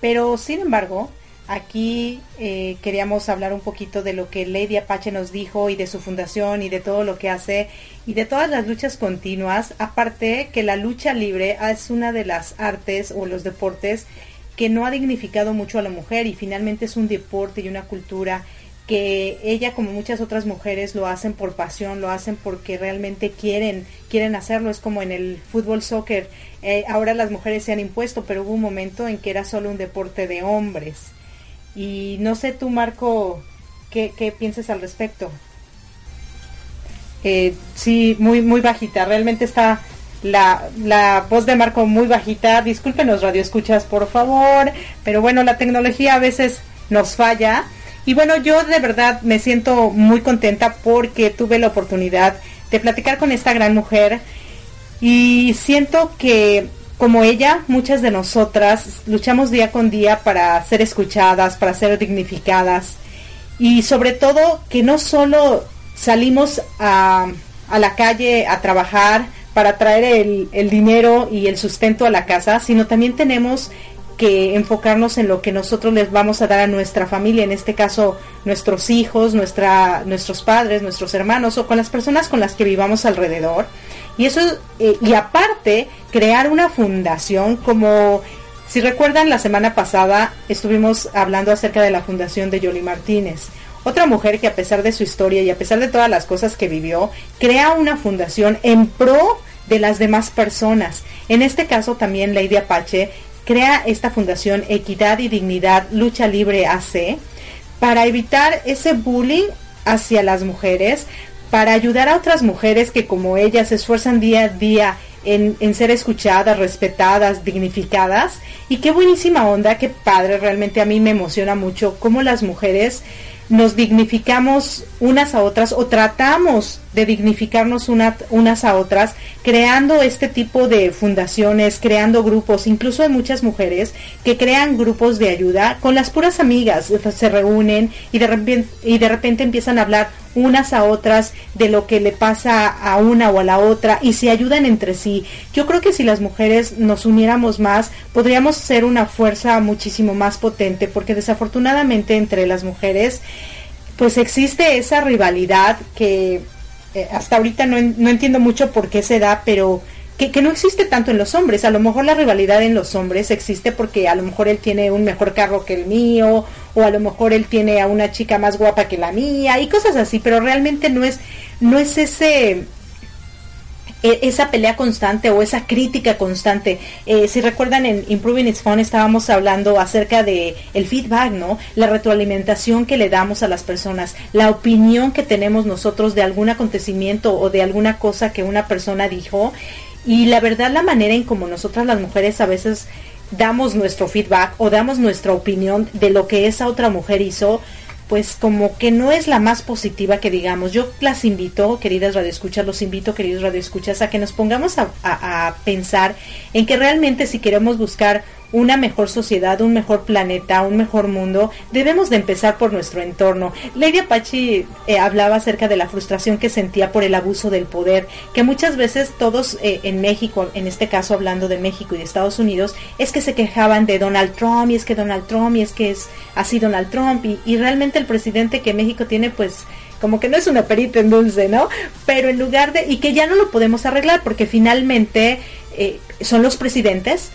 D: pero sin embargo, aquí eh, queríamos hablar un poquito de lo que Lady Apache nos dijo y de su fundación y de todo lo que hace y de todas las luchas continuas. Aparte que la lucha libre es una de las artes o los deportes que no ha dignificado mucho a la mujer y finalmente es un deporte y una cultura que ella como muchas otras mujeres lo hacen por pasión, lo hacen porque realmente quieren, quieren hacerlo, es como en el fútbol soccer, eh, ahora las mujeres se han impuesto, pero hubo un momento en que era solo un deporte de hombres. Y no sé tú, Marco, qué, qué piensas al respecto. Eh, sí, muy, muy bajita, realmente está la, la voz de Marco muy bajita, discúlpenos radio escuchas por favor, pero bueno, la tecnología a veces nos falla y bueno, yo de verdad me siento muy contenta porque tuve la oportunidad de platicar con esta gran mujer y siento que como ella, muchas de nosotras luchamos día con día para ser escuchadas, para ser dignificadas. Y sobre todo que no solo salimos a, a la calle a trabajar para traer el, el dinero y el sustento a la casa, sino también tenemos que enfocarnos en lo que nosotros les vamos a dar a nuestra familia, en este caso nuestros hijos, nuestra, nuestros padres, nuestros hermanos o con las personas con las que vivamos alrededor. Y eso, eh, y aparte, crear una fundación como, si recuerdan, la semana pasada estuvimos hablando acerca de la fundación de Yoli Martínez. Otra mujer que a pesar de su historia y a pesar de todas las cosas que vivió, crea una fundación en pro de las demás personas. En este caso también Lady Apache crea esta fundación Equidad y Dignidad Lucha Libre AC para evitar ese bullying hacia las mujeres, para ayudar a otras mujeres que como ellas se esfuerzan día a día en, en, ser escuchadas, respetadas, dignificadas. Y qué buenísima onda, qué padre, realmente a mí me emociona mucho cómo las mujeres nos dignificamos unas a otras o tratamos de dignificarnos unas a otras, creando este tipo de fundaciones, creando grupos, incluso hay muchas mujeres que crean grupos de ayuda con las puras amigas, se reúnen y de repente, y de repente empiezan a hablar unas a otras de lo que le pasa a una o a la otra y se ayudan entre sí. Yo creo que si las mujeres nos uniéramos más, podríamos ser una fuerza muchísimo más potente, porque desafortunadamente entre las mujeres, pues existe esa rivalidad que eh, hasta ahorita no, no, entiendo mucho por qué se da, pero que, que, no existe tanto en los hombres. A lo mejor la rivalidad en los hombres existe porque a lo mejor él tiene un mejor carro que el mío, o a lo mejor él tiene a una chica más guapa que la mía, y cosas así, pero realmente no es, no es ese esa pelea constante o esa crítica constante. Eh, si recuerdan en Improving Its Fun estábamos hablando acerca de el feedback, ¿no? La retroalimentación que le damos a las personas, la opinión que tenemos nosotros de algún acontecimiento o de alguna cosa que una persona dijo y la verdad la manera en como nosotras las mujeres a veces damos nuestro feedback o damos nuestra opinión de lo que esa otra mujer hizo, pues como que no es la más positiva que digamos. Yo las invito, queridas radioescuchas, los invito, queridos radioescuchas, a que nos pongamos a, a pensar en que realmente si queremos buscar una mejor sociedad, un mejor planeta, un mejor mundo, debemos de empezar por nuestro entorno. Lady Apache eh, hablaba acerca de la frustración que sentía por el abuso del poder, que muchas veces todos eh, en México, en este caso hablando de México y de Estados Unidos, es que se quejaban de Donald Trump y es que Donald Trump y es que es así Donald Trump y, y realmente el presidente que México tiene pues como que no es una perita en dulce, ¿no? Pero en lugar de, y que ya no lo podemos arreglar porque finalmente eh, son los presidentes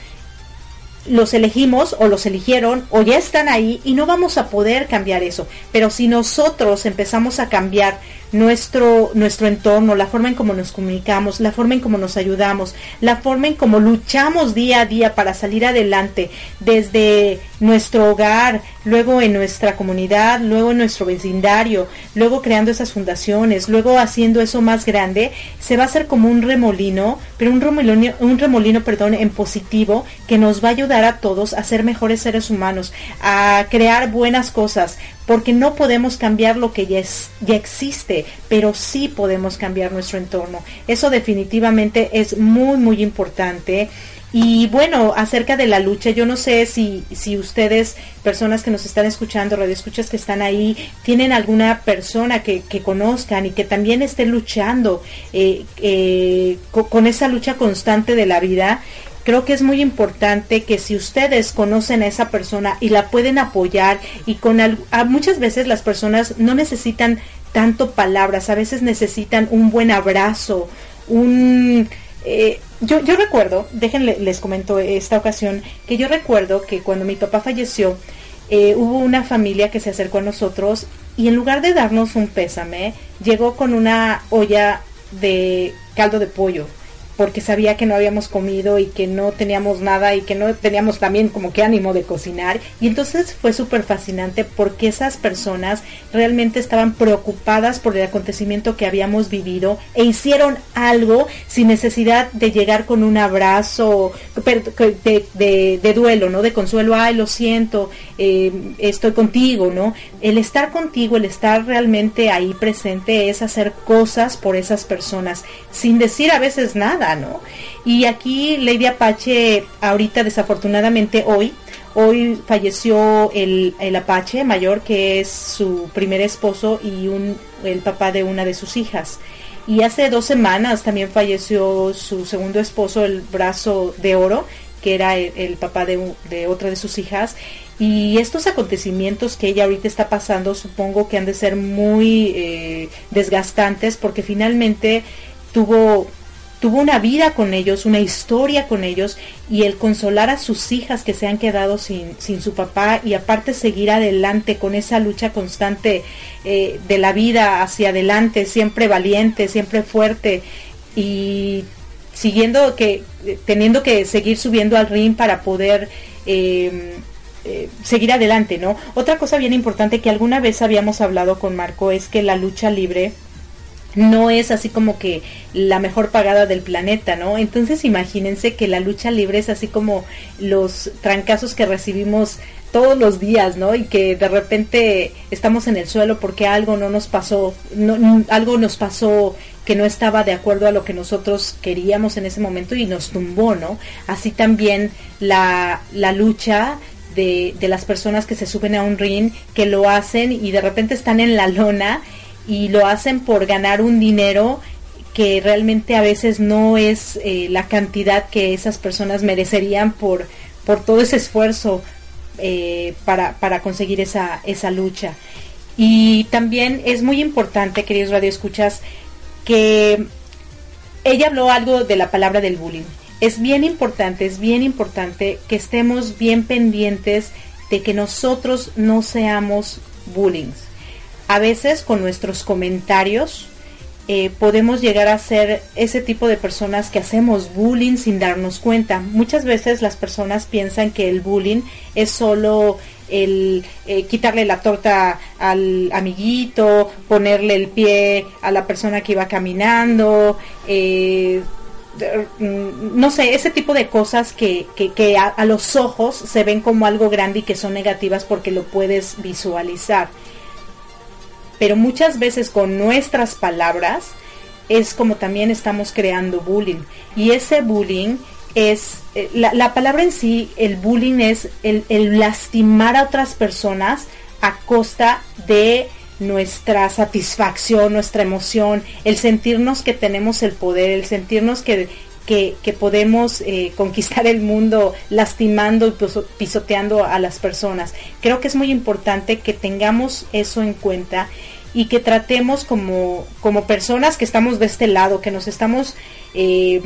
D: los elegimos o los eligieron o ya están ahí y no vamos a poder cambiar eso. Pero si nosotros empezamos a cambiar nuestro, nuestro entorno, la forma en cómo nos comunicamos, la forma en cómo nos ayudamos, la forma en cómo luchamos día a día para salir adelante desde nuestro hogar, luego en nuestra comunidad, luego en nuestro vecindario, luego creando esas fundaciones, luego haciendo eso más grande, se va a hacer como un remolino, pero un remolino, un remolino, perdón, en positivo que nos va a ayudar a todos a ser mejores seres humanos, a crear buenas cosas, porque no podemos cambiar lo que ya, es, ya existe, pero sí podemos cambiar nuestro entorno. Eso definitivamente es muy, muy importante. Y bueno, acerca de la lucha, yo no sé si, si ustedes, personas que nos están escuchando, radioescuchas que están ahí, tienen alguna persona que, conozcan y que también esté luchando eh, eh, con esa lucha constante de la vida creo que es muy importante que si ustedes conocen a esa persona y la pueden apoyar y con muchas veces las personas no necesitan tanto palabras, a veces necesitan un buen abrazo, un eh, yo, yo recuerdo, déjenle, les comento esta ocasión, que yo recuerdo que cuando mi papá falleció, eh, hubo una familia que se acercó a nosotros y en lugar de darnos un pésame, llegó con una olla de caldo de pollo porque sabía que no habíamos comido y que no teníamos nada y que no teníamos también como que ánimo de cocinar. Y entonces fue súper fascinante porque esas personas realmente estaban preocupadas por el acontecimiento que habíamos vivido e hicieron algo sin necesidad de llegar con un abrazo de, de, duelo, ¿no? De consuelo, ay, lo siento, eh, estoy contigo, ¿no? El estar contigo, el estar realmente ahí presente es hacer cosas por esas personas sin decir a veces nada Y aquí Lady Apache, ahorita desafortunadamente hoy, hoy falleció el, Apache mayor, que es su primer esposo y un, el papá de una de sus hijas. Y hace dos semanas también falleció su segundo esposo, el brazo de oro, que era el, papá de, de, otra de sus hijas. Y estos acontecimientos que ella ahorita está pasando, supongo que han de ser muy eh, desgastantes porque finalmente tuvo tuvo una vida con ellos, una historia con ellos y el consolar a sus hijas que se han quedado sin, sin su papá y aparte seguir adelante con esa lucha constante eh, de la vida hacia adelante, siempre valiente, siempre fuerte y siguiendo que, teniendo que seguir subiendo al ring para poder em, eh, seguir adelante, ¿no? Otra cosa bien importante que alguna vez habíamos hablado con Marco es que la lucha libre no es así como que la mejor pagada del planeta, ¿no? Entonces imagínense que la lucha libre es así como los trancazos que recibimos todos los días, ¿no? Y que de repente estamos en el suelo porque algo no nos pasó, no, algo nos pasó que no estaba de acuerdo a lo que nosotros queríamos en ese momento y nos tumbó, ¿no? Así también la, la lucha de, de las personas que se suben a un ring, que lo hacen y de repente están en la lona y lo hacen por ganar un dinero que realmente a veces no es eh, la cantidad que esas personas merecerían por, por todo ese esfuerzo eh, para, para, conseguir esa, esa lucha. Y también es muy importante, queridos radioescuchas, que ella habló algo de la palabra del bullying. Es bien importante, es bien importante que estemos bien pendientes de que nosotros no seamos bullying a veces con nuestros comentarios eh, podemos llegar a ser ese tipo de personas que hacemos bullying sin darnos cuenta. Muchas veces las personas piensan que el bullying es solo el eh, quitarle la torta al amiguito, ponerle el pie a la persona que iba caminando, eh, no sé, ese tipo de cosas que, a los ojos se ven como algo grande y que son negativas porque lo puedes visualizar pero muchas veces con nuestras palabras es como también estamos creando bullying. Y ese bullying es, eh, la, palabra en sí, el bullying es el, el, lastimar a otras personas a costa de nuestra satisfacción, nuestra emoción, el sentirnos que tenemos el poder, el sentirnos que, que, podemos eh, conquistar el mundo lastimando y pisoteando a las personas. Creo que es muy importante que tengamos eso en cuenta y que tratemos como, como personas que estamos de este lado, que nos estamos eh,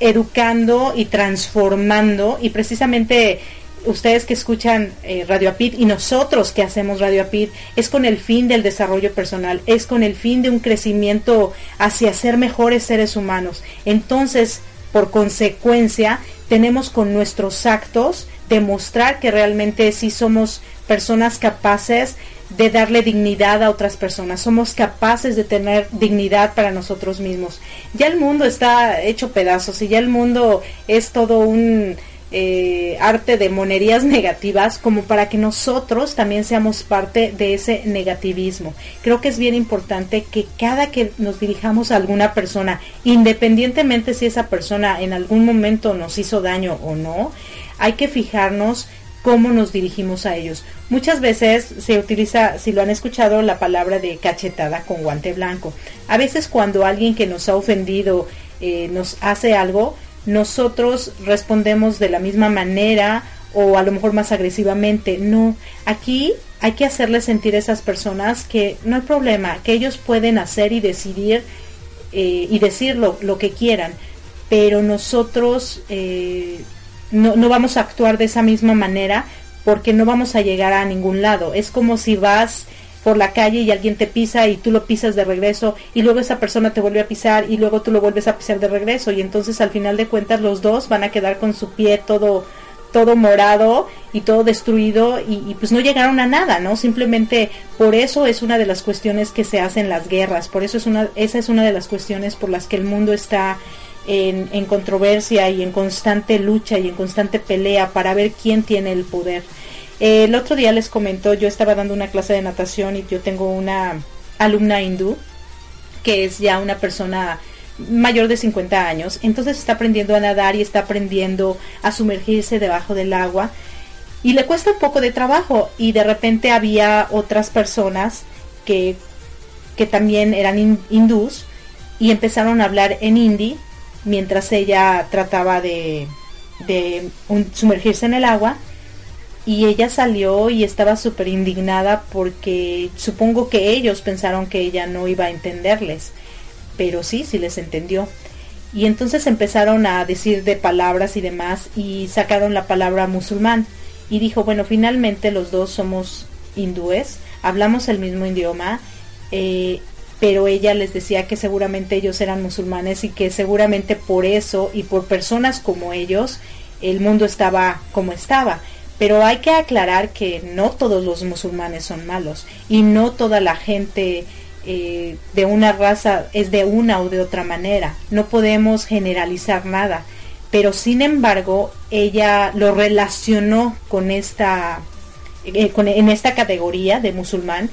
D: educando y transformando y precisamente ustedes que escuchan eh, Radio Apid y nosotros que hacemos Radio Apid es con el fin del desarrollo personal, es con el fin de un crecimiento hacia ser mejores seres humanos. Entonces, por consecuencia, tenemos con nuestros actos demostrar que realmente sí somos personas capaces de darle dignidad a otras personas, somos capaces de tener dignidad para nosotros mismos. Ya el mundo está hecho pedazos y ya el mundo es todo un eh, arte de monerías negativas como para que nosotros también seamos parte de ese negativismo. Creo que es bien importante que cada que nos dirijamos a alguna persona, independientemente si esa persona en algún momento nos hizo daño o no, hay que fijarnos cómo nos dirigimos a ellos. Muchas veces se utiliza, si lo han escuchado, la palabra de cachetada con guante blanco. A veces cuando alguien que nos ha ofendido eh, nos hace algo, nosotros respondemos de la misma manera o a lo mejor más agresivamente. No, aquí hay que hacerles sentir a esas personas que no hay problema, que ellos pueden hacer y decidir eh, y decir lo, que quieran, pero nosotros eh, no, no vamos a actuar de esa misma manera porque no vamos a llegar a ningún lado. Es como si vas por la calle y alguien te pisa y tú lo pisas de regreso y luego esa persona te vuelve a pisar y luego tú lo vuelves a pisar de regreso y entonces al final de cuentas los dos van a quedar con su pie todo todo morado y todo destruido y, pues no llegaron a nada, ¿no? Simplemente por eso es una de las cuestiones que se hacen las guerras, por eso es una, esa es una de las cuestiones por las que el mundo está en, controversia y en constante lucha y en constante pelea para ver quién tiene el poder. El otro día les comentó, yo estaba dando una clase de natación y yo tengo una alumna hindú que es ya una persona mayor de 50 años, entonces está aprendiendo a nadar y está aprendiendo a sumergirse debajo del agua y le cuesta un poco de trabajo. Y de repente había otras personas que, que también eran hindús y empezaron a hablar en hindi mientras ella trataba de, sumergirse en el agua y ella salió y estaba súper indignada porque supongo que ellos pensaron que ella no iba a entenderles, pero sí, sí les entendió. Y entonces empezaron a decir de palabras y demás y sacaron la palabra musulmán y dijo, bueno, finalmente los dos somos hindúes, hablamos el mismo idioma, eh, pero ella les decía que seguramente ellos eran musulmanes y que seguramente por eso y por personas como ellos el mundo estaba como estaba. Pero hay que aclarar que no todos los musulmanes son malos y no toda la gente eh, de una raza es de una o de otra manera. No podemos generalizar nada. Pero sin embargo, ella lo relacionó con esta, eh, en esta categoría de musulmán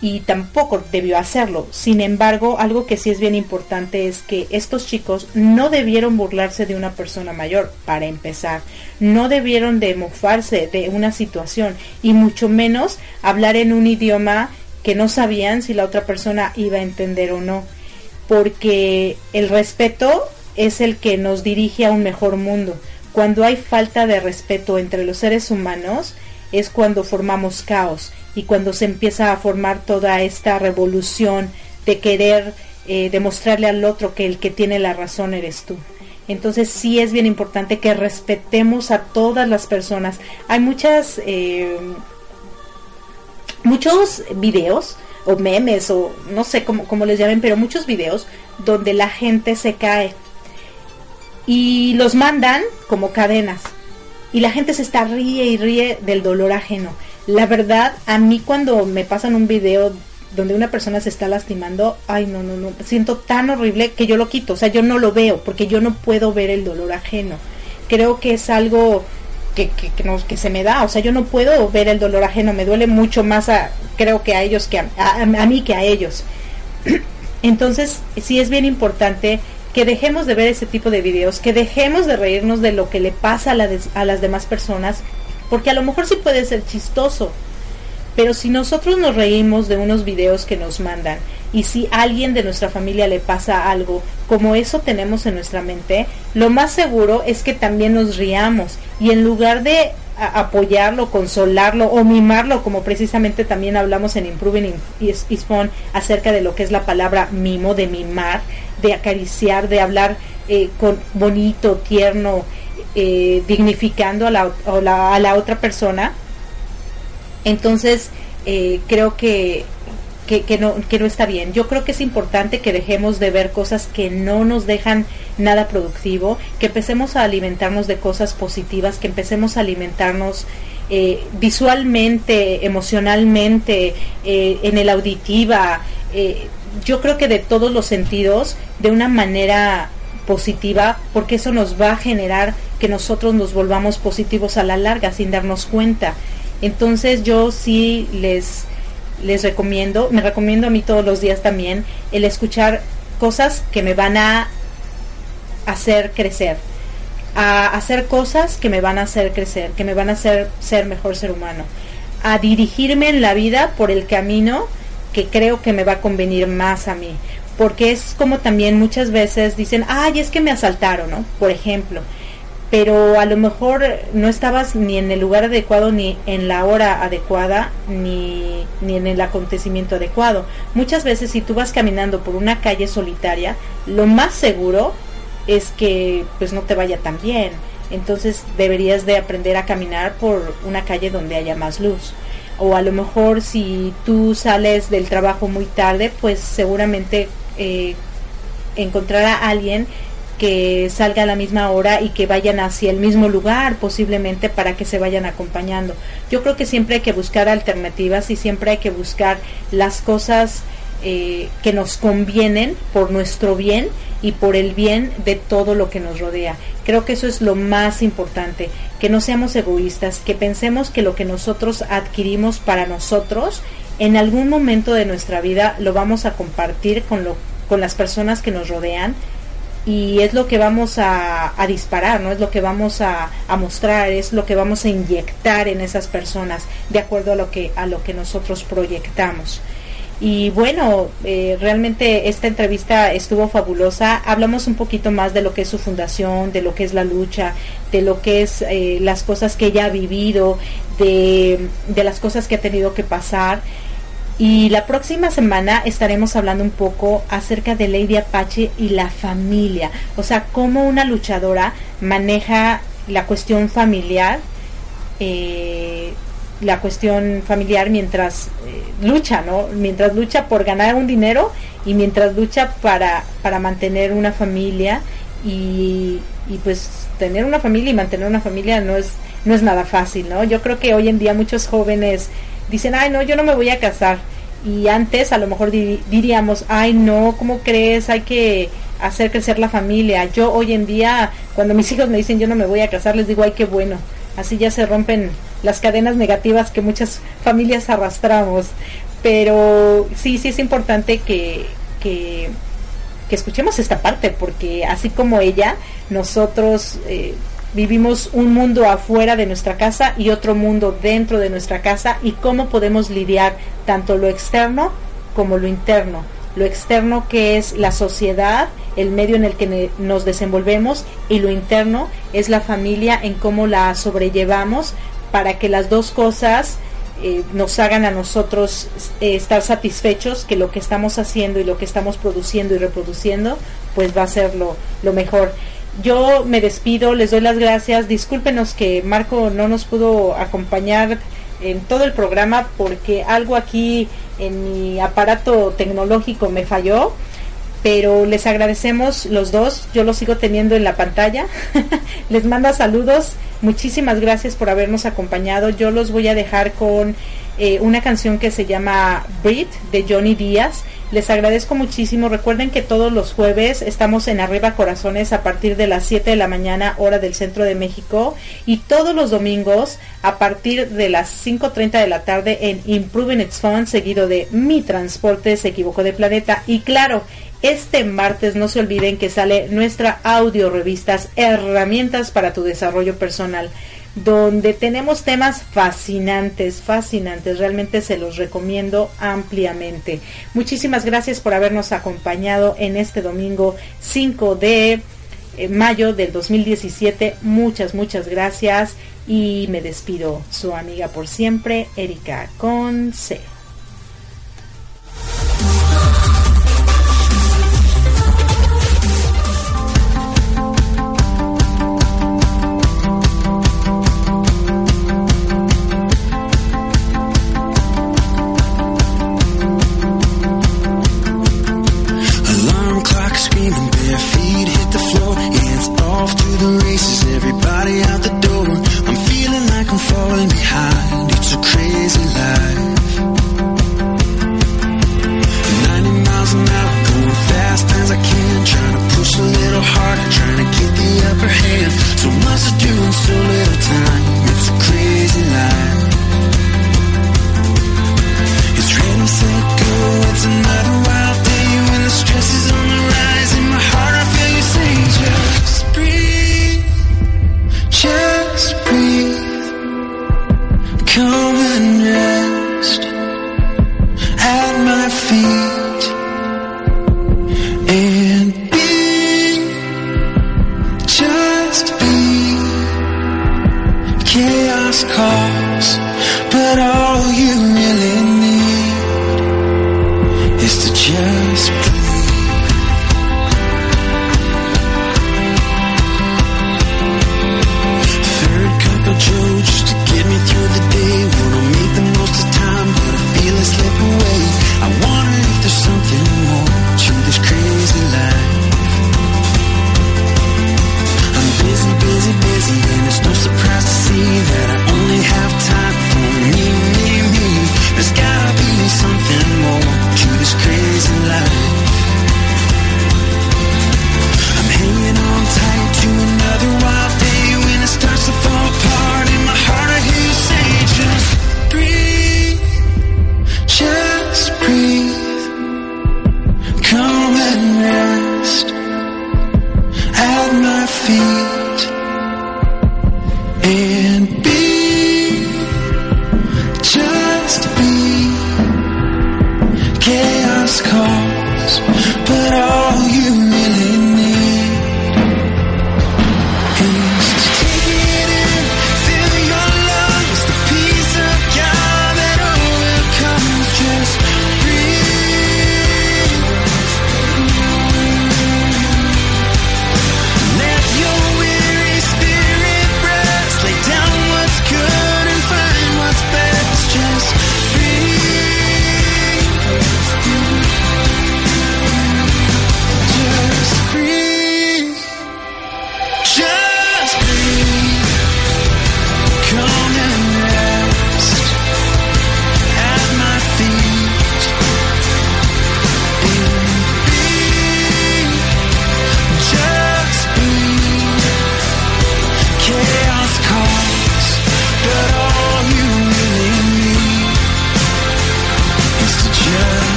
D: y tampoco debió hacerlo. Sin embargo, algo que sí es bien importante es que estos chicos no debieron burlarse de una persona mayor, para empezar. No debieron de mofarse de una situación y mucho menos hablar en un idioma que no sabían si la otra persona iba a entender o no. Porque el respeto es el que nos dirige a un mejor mundo. Cuando hay falta de respeto entre los seres humanos es cuando formamos caos y cuando se empieza a formar toda esta revolución de querer eh, demostrarle al otro que el que tiene la razón eres tú. Entonces sí es bien importante que respetemos a todas las personas. Hay muchas, eh, muchos videos o memes o no sé cómo, cómo les llamen, pero muchos videos donde la gente se cae y los mandan como cadenas y la gente se está ríe y ríe del dolor ajeno. La verdad, a mí cuando me pasan un video donde una persona se está lastimando, ay no, no, no, siento tan horrible que yo lo quito, o sea, yo no lo veo porque yo no puedo ver el dolor ajeno. Creo que es algo que, que, que, se me da, o sea, yo no puedo ver el dolor ajeno, me duele mucho más a, creo que a ellos que a, a, a mí que a ellos. Entonces, sí es bien importante que dejemos de ver ese tipo de videos, que dejemos de reírnos de lo que le pasa a, la a las demás personas, porque a lo mejor sí puede ser chistoso, pero si nosotros nos reímos de unos videos que nos mandan y si a alguien de nuestra familia le pasa algo, como eso tenemos en nuestra mente, lo más seguro es que también nos riamos y en lugar de apoyarlo, consolarlo o mimarlo, como precisamente también hablamos en Improving Phone acerca de lo que es la palabra mimo, de mimar, de acariciar, de hablar eh, con bonito, tierno, eh, dignificando a la, a la, otra persona. Entonces, eh, creo que, que, no, que no está bien. Yo creo que es importante que dejemos de ver cosas que no nos dejan nada productivo, que empecemos a alimentarnos de cosas positivas, que empecemos a alimentarnos eh, visualmente, emocionalmente, en el auditiva. yo creo que de todos los sentidos, de una manera positiva, porque eso nos va a generar que nosotros nos volvamos positivos a la larga sin darnos cuenta. Entonces yo sí les, les recomiendo, me recomiendo a mí todos los días también el escuchar cosas que me van a hacer crecer, a hacer cosas que me van a hacer crecer, que me van a hacer ser mejor ser humano, a dirigirme en la vida por el camino que creo que me va a convenir más a mí, porque es como también muchas veces dicen, ay, es que me asaltaron, ¿no? Por ejemplo, pero a lo mejor no estabas ni en el lugar adecuado, ni en la hora adecuada, ni, ni en el acontecimiento adecuado. Muchas veces si tú vas caminando por una calle solitaria, lo más seguro es que pues no te vaya tan bien. Entonces deberías de aprender a caminar por una calle donde haya más luz o a lo mejor si tú sales del trabajo muy tarde, pues seguramente eh, encontrar a alguien que salga a la misma hora y que vayan hacia el mismo lugar posiblemente para que se vayan acompañando. Yo creo que siempre hay que buscar alternativas y siempre hay que buscar las cosas eh, que nos convienen por nuestro bien y por el bien de todo lo que nos rodea. Creo que eso es lo más importante, que no seamos egoístas, que pensemos que lo que nosotros adquirimos para nosotros, en algún momento de nuestra vida lo vamos a compartir con, lo, con las personas que nos rodean y es lo que vamos a, disparar, ¿no? Es lo que vamos a, mostrar, es lo que vamos a inyectar en esas personas de acuerdo a lo que, a lo que nosotros proyectamos. Y bueno, eh, realmente esta entrevista estuvo fabulosa. Hablamos un poquito más de lo que es su fundación, de lo que es la lucha, de lo que es eh, las cosas que ella ha vivido, de, de las cosas que ha tenido que pasar. Y la próxima semana estaremos hablando un poco acerca de Lady Apache y la familia. O sea, cómo una luchadora maneja la cuestión familiar. Eh, la cuestión familiar mientras eh, lucha, ¿no? Mientras lucha por ganar un dinero y mientras lucha para, para mantener una familia y, y, pues tener una familia y mantener una familia no es, no es nada fácil, ¿no? Yo creo que hoy en día muchos jóvenes dicen, ay, no, yo no me voy a casar. y antes a lo mejor diríamos, ay no, ¿cómo crees? Hay que hacer crecer la familia. Yo hoy en día, cuando mis hijos me dicen yo no me voy a casar, les digo, ay qué bueno. Así ya se rompen las cadenas negativas que muchas familias arrastramos. Pero sí, sí es importante que, que, escuchemos esta parte, porque así como ella, nosotros eh, vivimos un mundo afuera de nuestra casa y otro mundo dentro de nuestra casa y cómo podemos lidiar tanto lo externo como lo interno. Lo externo que es la sociedad, el medio en el que nos desenvolvemos y lo interno es la familia en cómo la sobrellevamos para que las dos cosas eh, nos hagan a nosotros eh, estar satisfechos que lo que estamos haciendo y lo que estamos produciendo y reproduciendo pues va a ser lo, lo mejor. Yo me despido, les doy las gracias. Discúlpenos que Marco no nos pudo acompañar en todo el programa porque algo aquí en mi aparato tecnológico me falló. Pero les agradecemos los dos, yo los sigo teniendo en la pantalla. les manda saludos, muchísimas gracias por habernos acompañado. Yo los voy a dejar con eh, una canción que se llama Brit de Johnny Díaz. Les agradezco muchísimo. Recuerden que todos los jueves estamos en Arriba Corazones a partir de las 7 de la mañana, hora del centro de México. Y todos los domingos a partir de las 5.30 de la tarde en Improving Its Fun, seguido de Mi Transporte se equivocó de planeta. Y claro, este martes no se olviden que sale nuestra audio revistas Herramientas para tu desarrollo personal donde tenemos temas fascinantes, fascinantes. Realmente se los recomiendo ampliamente. Muchísimas gracias por habernos acompañado en este domingo 5 de eh, mayo del 2017. Muchas, muchas gracias. Y me despido, su amiga por siempre, Erika Conce.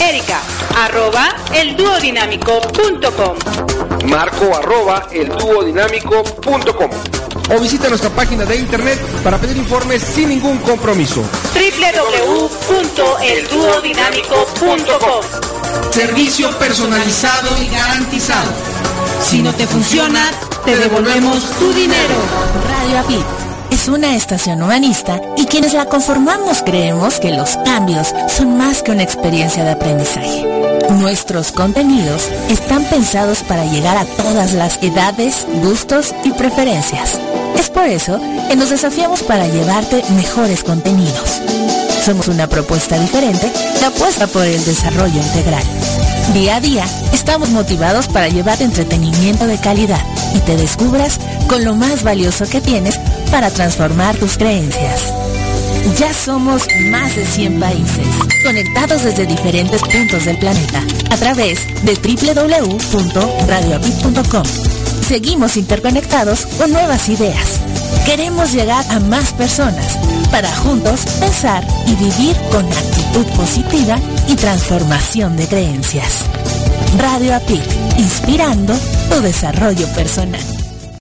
C: Erika, arroba elduodinámico.com.
J: Marco arroba elduodinámico.com o visita nuestra página de internet para pedir informes sin ningún compromiso.
C: www.elduodinámico.com.
J: Servicio personalizado y garantizado.
I: Si no te funciona, te devolvemos tu dinero.
K: Radio API es una estación humanista y quienes la conformamos creemos que los cambios son más que una experiencia de aprendizaje. Nuestros contenidos están pensados para llegar a todas las edades, gustos y preferencias. Es por eso que nos desafiamos para llevarte mejores contenidos. Somos una propuesta diferente que apuesta por el desarrollo integral. Día a día estamos motivados para llevar entretenimiento de calidad y te descubras con lo más valioso que tienes para transformar tus creencias. Ya somos más de 100 países, conectados desde diferentes puntos del planeta, a través de www.radioapit.com. Seguimos interconectados con nuevas ideas. Queremos llegar a más personas para juntos pensar y vivir con actitud positiva y transformación de creencias. Radio APIC, inspirando tu desarrollo personal.